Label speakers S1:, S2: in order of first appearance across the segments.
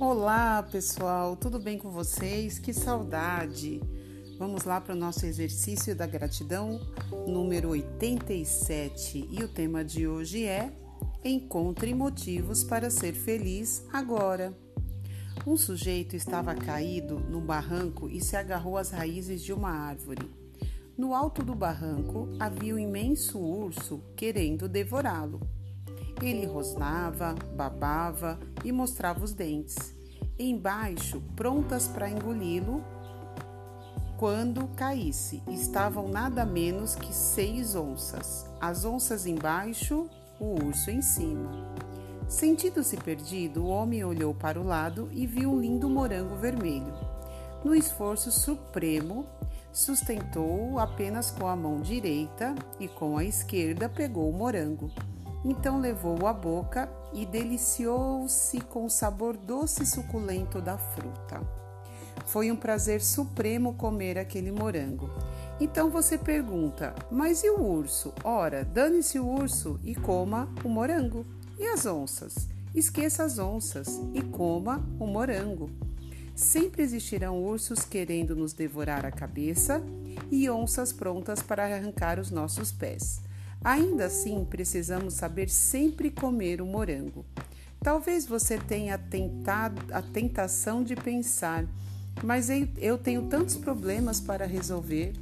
S1: Olá, pessoal, tudo bem com vocês? Que saudade! Vamos lá para o nosso exercício da gratidão número 87 e o tema de hoje é Encontre motivos para ser feliz agora. Um sujeito estava caído no barranco e se agarrou às raízes de uma árvore. No alto do barranco havia um imenso urso querendo devorá-lo. Ele rosnava, babava e mostrava os dentes. Embaixo, prontas para engoli-lo, quando caísse, estavam nada menos que seis onças. As onças embaixo, o urso em cima. Sentindo-se perdido, o homem olhou para o lado e viu um lindo morango vermelho. No esforço supremo, sustentou-o apenas com a mão direita e com a esquerda pegou o morango. Então levou-o à boca e deliciou-se com o sabor doce e suculento da fruta. Foi um prazer supremo comer aquele morango. Então você pergunta: mas e o urso? Ora, dane-se o urso e coma o morango. E as onças? Esqueça as onças e coma o morango. Sempre existirão ursos querendo nos devorar a cabeça e onças prontas para arrancar os nossos pés. Ainda assim, precisamos saber sempre comer o morango. Talvez você tenha tentado a tentação de pensar, mas eu tenho tantos problemas para resolver.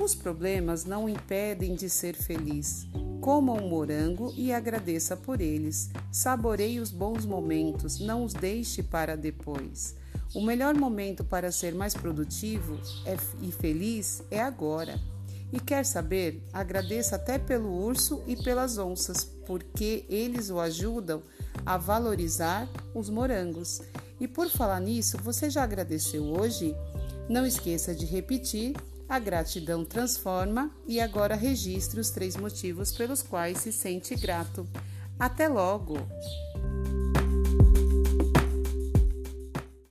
S1: Os problemas não impedem de ser feliz. Coma um morango e agradeça por eles. Saboreie os bons momentos, não os deixe para depois. O melhor momento para ser mais produtivo e feliz é agora. E quer saber? Agradeça até pelo urso e pelas onças, porque eles o ajudam a valorizar os morangos. E por falar nisso, você já agradeceu hoje? Não esqueça de repetir: a gratidão transforma e agora registre os três motivos pelos quais se sente grato. Até logo!